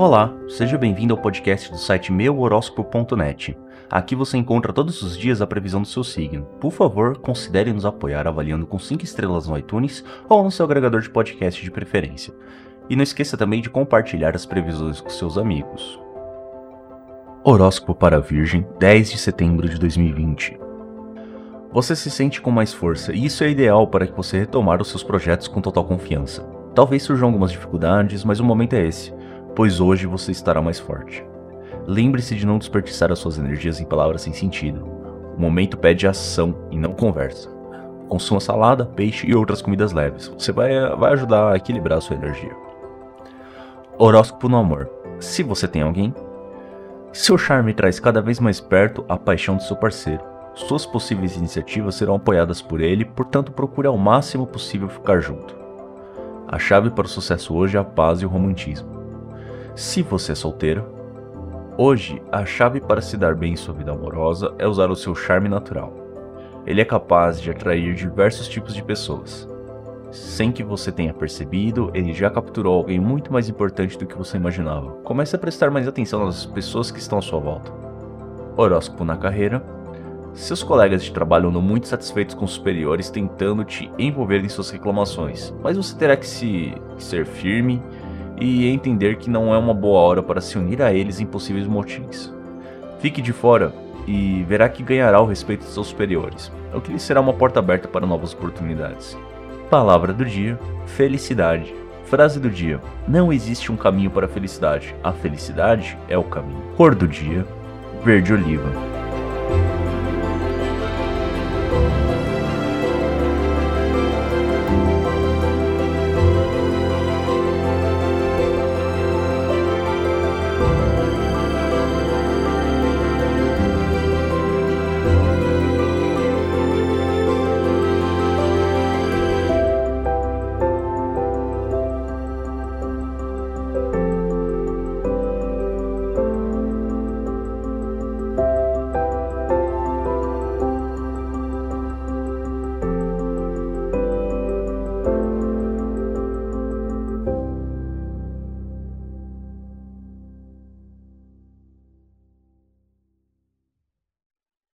Olá, seja bem-vindo ao podcast do site meuhoróscopo.net. Aqui você encontra todos os dias a previsão do seu signo. Por favor, considere nos apoiar avaliando com 5 estrelas no iTunes ou no seu agregador de podcast de preferência. E não esqueça também de compartilhar as previsões com seus amigos. Horóscopo para a Virgem, 10 de setembro de 2020. Você se sente com mais força e isso é ideal para que você retomar os seus projetos com total confiança. Talvez surjam algumas dificuldades, mas o momento é esse pois hoje você estará mais forte. Lembre-se de não desperdiçar as suas energias em palavras sem sentido. O momento pede ação e não conversa. Consuma salada, peixe e outras comidas leves. Você vai, vai ajudar a equilibrar a sua energia. Horóscopo no amor. Se você tem alguém, seu charme traz cada vez mais perto a paixão do seu parceiro. Suas possíveis iniciativas serão apoiadas por ele, portanto procure ao máximo possível ficar junto. A chave para o sucesso hoje é a paz e o romantismo. Se você é solteiro, hoje a chave para se dar bem em sua vida amorosa é usar o seu charme natural. Ele é capaz de atrair diversos tipos de pessoas. Sem que você tenha percebido, ele já capturou alguém muito mais importante do que você imaginava. Comece a prestar mais atenção nas pessoas que estão à sua volta. Horóscopo na carreira. Seus colegas de trabalho andam muito satisfeitos com os superiores tentando te envolver em suas reclamações, mas você terá que se que ser firme e entender que não é uma boa hora para se unir a eles em possíveis motins. Fique de fora e verá que ganhará o respeito de seus superiores, o que lhe será uma porta aberta para novas oportunidades. Palavra do dia: felicidade. Frase do dia: Não existe um caminho para a felicidade, a felicidade é o caminho. Cor do dia: verde oliva.